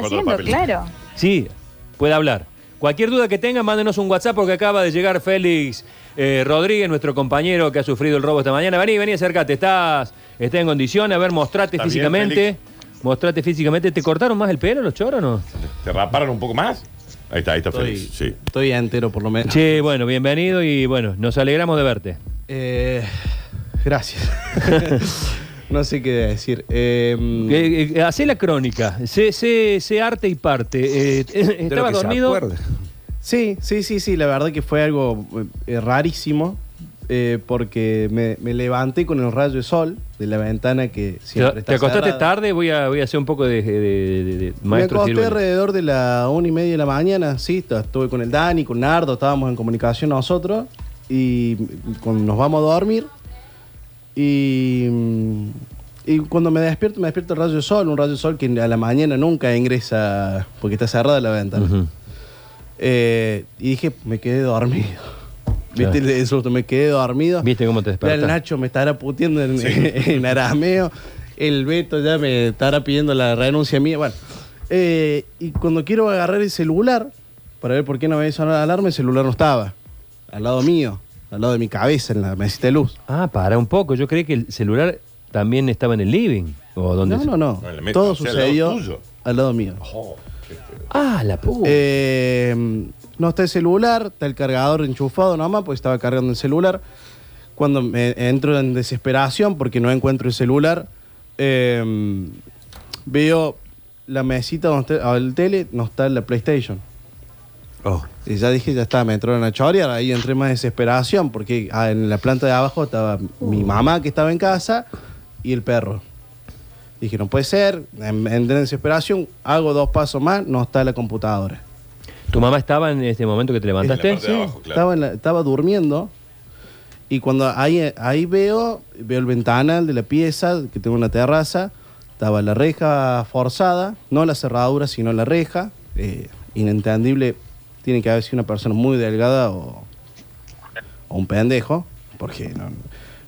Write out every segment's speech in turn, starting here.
haciendo, claro. Sí, puede hablar. Cualquier duda que tengan, mándenos un WhatsApp porque acaba de llegar Félix eh, Rodríguez, nuestro compañero que ha sufrido el robo esta mañana. Vení, vení, acércate. ¿Estás, estás en condición? A ver, mostrate ¿Está bien, físicamente. mostrate físicamente. ¿Te cortaron más el pelo los choros o no? ¿Te raparon un poco más? Ahí está, ahí está Estoy, Félix. Sí. estoy entero por lo menos. Che, bueno, bienvenido y bueno, nos alegramos de verte. Eh, gracias. no sé qué decir. Eh, Eh, eh, hacé la crónica. Sé, sé- sé arte y parte. Eh, De lo ¿Estabas que se dormido? sí, sí, sí, sí. La verdad que fue algo eh, rarísimo. eh, porque me, me levanté con el rayo de sol de la ventana que siempre ¿Te, está te acostaste cerrada. tarde? Voy a, voy a hacer un poco de, de- de- de Me maestro acosté alrededor de la una y media de la mañana, sí, estuve con el Dani, con Nardo, estábamos en comunicación nosotros y con- nos vamos a dormir y, mm, y cuando me despierto, me despierto el rayo de sol, un rayo de sol que a la mañana nunca ingresa porque está cerrada la ventana. Eh, y dije, me quedé dormido. ¿Viste Claro. el susto? Me quedé dormido. ¿Viste cómo te Ya despertaste? el Nacho me estará puteando en, en arameo. El Beto ya me estará pidiendo la renuncia mía. Bueno, eh, y cuando quiero agarrar el celular para ver por qué no me había sonado la alarma, el celular no estaba. Al lado mío, al lado de mi cabeza, en la mesita de luz. Ah, para un poco. Yo creí que el celular también estaba en el living. ¿O dónde No, se- no, no. No, en la mesa, Todo o sea, al sucedió tuyo. al lado mío. Oh, qué feo. Ah, la puta. Eh, no está el celular, está el cargador enchufado nomás, pues estaba cargando el celular. Cuando me entro en desesperación porque no encuentro el celular, eh, veo la mesita donde está el tele, no está la PlayStation. Oh. Y ya dije, ya está, me entró en la chorear, ahí entré más desesperación porque ah, en la planta de abajo estaba mi mamá que estaba en casa y el perro. Dije, no puede ser, en- entré en desesperación, hago dos pasos más, no está la computadora. ¿Tu mamá estaba en este momento que te levantaste? En la parte de abajo, claro. Estaba, en la- estaba durmiendo y cuando ahí, ahí veo, veo el ventanal de la pieza, que tengo una terraza, estaba la reja forzada, no la cerradura, sino la reja, eh, inentendible, tiene que haber sido una persona muy delgada o, o un pendejo, porque no,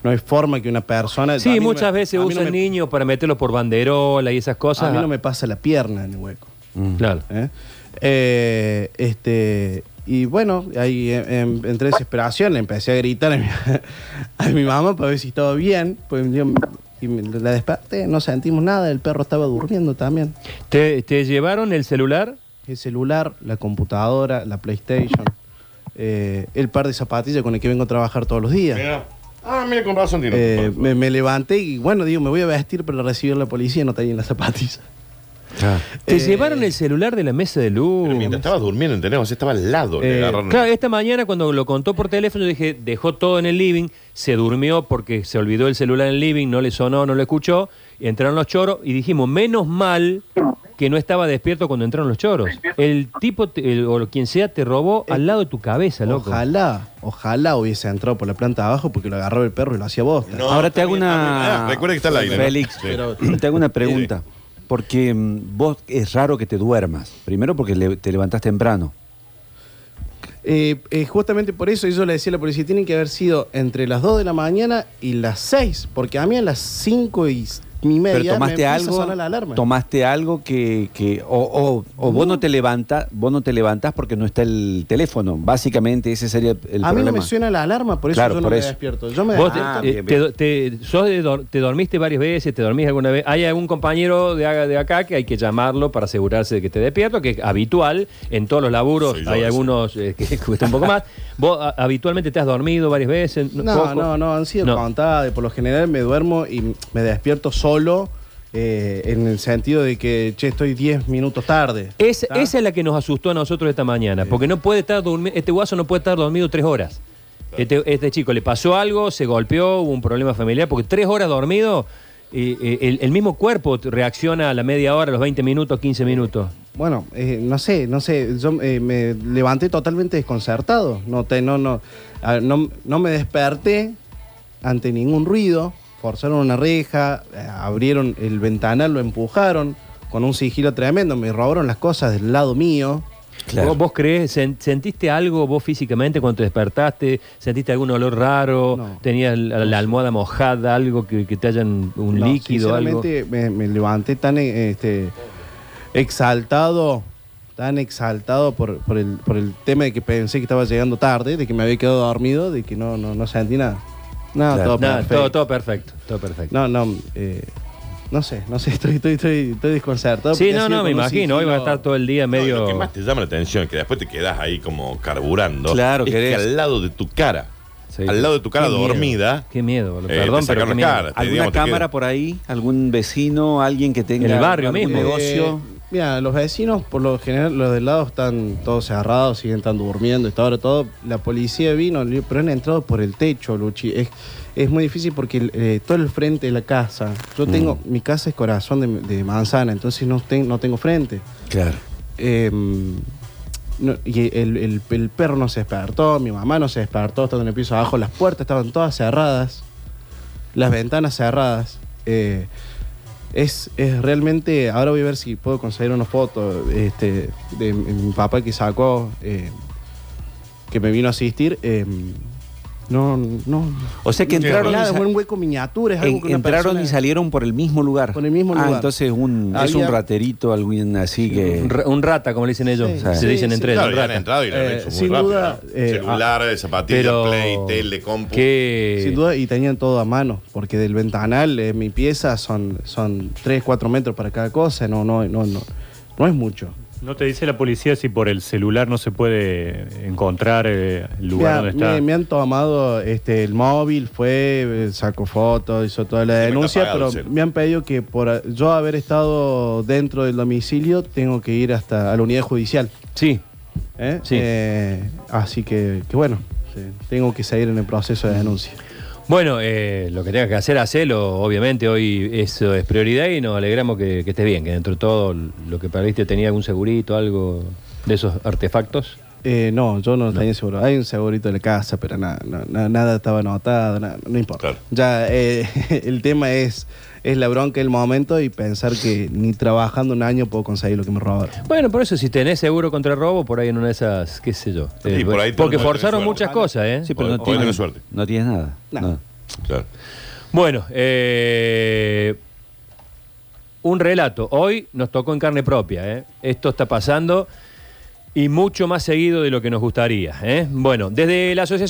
no hay forma que una persona... a Sí, no muchas me- veces a mí no usan me- niños para meterlos por banderola y esas cosas. A mí no me pasa la pierna en el hueco. Claro. ¿eh? Eh, este, y bueno, ahí en, en- entre desesperación le empecé a gritar a mi, a mi mamá para ver si estaba bien. Pues yo- y me- la desperté, no sentimos nada, el perro estaba durmiendo también. ¿Te, te llevaron el celular? El celular, la computadora, la PlayStation, eh, el par de zapatillas con el que vengo a trabajar todos los días. Mira. Ah, mira, con razón tiene. Eh, me, me levanté y bueno, digo, me voy a vestir para recibir a la policía no tenía las zapatillas. ¿Te Eh, llevaron el celular de la mesa de luz? Pero mientras estaba durmiendo, sea, estaba al lado. Eh, agarraron- Claro, esta mañana cuando lo contó por teléfono, yo dije, dejó todo en el living, se durmió porque se olvidó el celular en el living, no le sonó, no lo escuchó, y entraron los choros y dijimos, menos mal que no estaba despierto cuando entraron los choros. El tipo, te- el- o quien sea, te robó al lado de tu cabeza, loco. Ojalá, ojalá hubiese entrado por la planta de abajo porque lo agarraba el perro y lo hacía. No, Ahora te hago una. Ah, recuerda que está al aire, ¿no? Félix, Sí. pero te hago una pregunta. Porque mm, vos es raro que te duermas. Primero porque le- te levantás temprano. Eh, eh, justamente por eso yo le decía a la policía, tienen que haber sido entre las 2 de la mañana y las 6, porque a mí a las 5 y mi media Pero tomaste a algo. sonar la alarma. Tomaste algo que. que o o- o vos no te levantás, vos no te levantás porque no está el teléfono. Básicamente ese sería el a mí problema. no me suena la alarma, por eso Claro, yo no por me eso. despierto. Yo me Vos te, Ah, bien, te- te- sos de dor- te dormiste varias veces, te dormís alguna vez. Hay algún compañero de, a- de acá que hay que llamarlo para asegurarse de que esté despierto, que es habitual en todos los laburos. Yo hay ese. algunos eh, que cuesta un poco más. Vos a- habitualmente te has dormido varias veces. No, poco? no, no, han sido No. contadas. Por lo general me duermo y me despierto solo eh, en el sentido de que, che, estoy 10 minutos tarde. Es- esa es la que nos asustó a nosotros esta mañana, porque no puede estar este guaso no puede estar dormido tres horas. Este, este chico le pasó algo, se golpeó, hubo un problema familiar, porque tres horas dormido, eh, el, el mismo cuerpo reacciona a la media hora, a los 20 minutos, 15 minutos. Bueno, eh, no sé, no sé, yo eh, me levanté totalmente desconcertado. No, te, no, no, no, no me desperté ante ningún ruido. Forzaron una reja, eh, abrieron el ventanal, lo empujaron con un sigilo tremendo. Me robaron las cosas del lado mío. Claro. ¿Vos, vos crees, sen- sentiste algo vos físicamente cuando te despertaste? ¿Sentiste algún olor raro? No. ¿Tenías la, la almohada mojada, algo que, que te hayan un No, líquido, algo? sinceramente, Me, me levanté tan eh, este, exaltado, tan exaltado por, por el, por el tema de que pensé que estaba llegando tarde, de que me había quedado dormido, de que no, no, no sentí nada. No, Claro. todo perfecto. todo, todo perfecto, todo perfecto. No, no, eh, no sé, no sé, estoy, estoy, estoy, estoy desconcertado. sí, no, no, me imagino. Hoy va a estar todo el día No, medio. lo que más te llama la atención, que después te quedas ahí como carburando. Claro, es querés- que al lado de tu cara, Sí. al lado de tu cara Qué miedo, dormida, Qué miedo, eh, perdón, pero qué la miedo. cara. te, ¿Alguna digamos, cámara queda- por ahí? ¿Algún vecino? ¿Alguien que tenga En el barrio algún mismo. negocio? Eh, mira, los vecinos, por lo general, los del lado están todos cerrados, siguen estando durmiendo, está ahora todo. La policía vino, pero han entrado por el techo, Luchi. Es, es muy difícil porque eh, todo el frente de la casa. Yo tengo, mi casa es corazón de, de manzana, entonces no, ten- no tengo frente. Claro. Eh, no, y el, el- el perro no se despertó, mi mamá no se despertó, estando en el piso abajo, las puertas estaban todas cerradas, las ventanas cerradas. Eh, es, es realmente, ahora voy a ver si puedo conseguir una foto este, de mi papá que sacó, eh, que me vino a asistir. eh, no, no. O sea que entraron, y, Nada, es un hueco miniatura, es algo en- que una entraron persona- y salieron por el mismo lugar. Por el mismo Ah, lugar. entonces un, es un raterito, alguien así que... Un, ra- un rata, como le dicen ellos. Sí, se sí, dicen sí. entre ellos. Claro, han entrado y lo han Eh, hecho muy sin rápido. duda, eh, Celular, zapatillas, Pero. play, tele, compu. que- Sin duda, y tenían todo a mano, porque del ventanal, eh, mi pieza son, son 3, 4 metros para cada cosa, no, no, no, no, no es mucho. ¿No te dice la policía si por el celular no se puede encontrar eh, el lugar donde está? me- me han tomado este, el móvil, fue, eh, sacó fotos, hizo toda la denuncia, pero me han pedido que por yo haber estado dentro del domicilio, tengo que ir hasta a la unidad judicial. Sí. ¿eh? Sí. Eh, así que, que bueno, sí, tengo que seguir en el proceso de denuncia. Bueno, eh, lo que tengas que hacer, hacelo. Obviamente hoy eso es prioridad y nos alegramos que, estés bien, que dentro de todo lo que perdiste tenía algún segurito, algo de esos artefactos. Eh, no, yo no, tenía seguro. Hay un segurito de la casa, pero nada, no- na- nada estaba anotado, no importa. Claro. Ya eh, el tema es, es la bronca del momento y pensar que ni trabajando un año puedo conseguir lo que me robaron. Bueno, por eso si tenés seguro contra robo, por ahí en una de esas, qué sé yo. Sí, Eh, por ahí porque forzaron muchas cosas, ¿eh? Sí, pero Hoy- no hoy tienes, tenés suerte. no tienes nada. No. Claro. Bueno, eh, un relato. Hoy nos tocó en carne propia. ¿eh? Esto está pasando y mucho más seguido de lo que nos gustaría. ¿eh? Bueno, desde la asociación...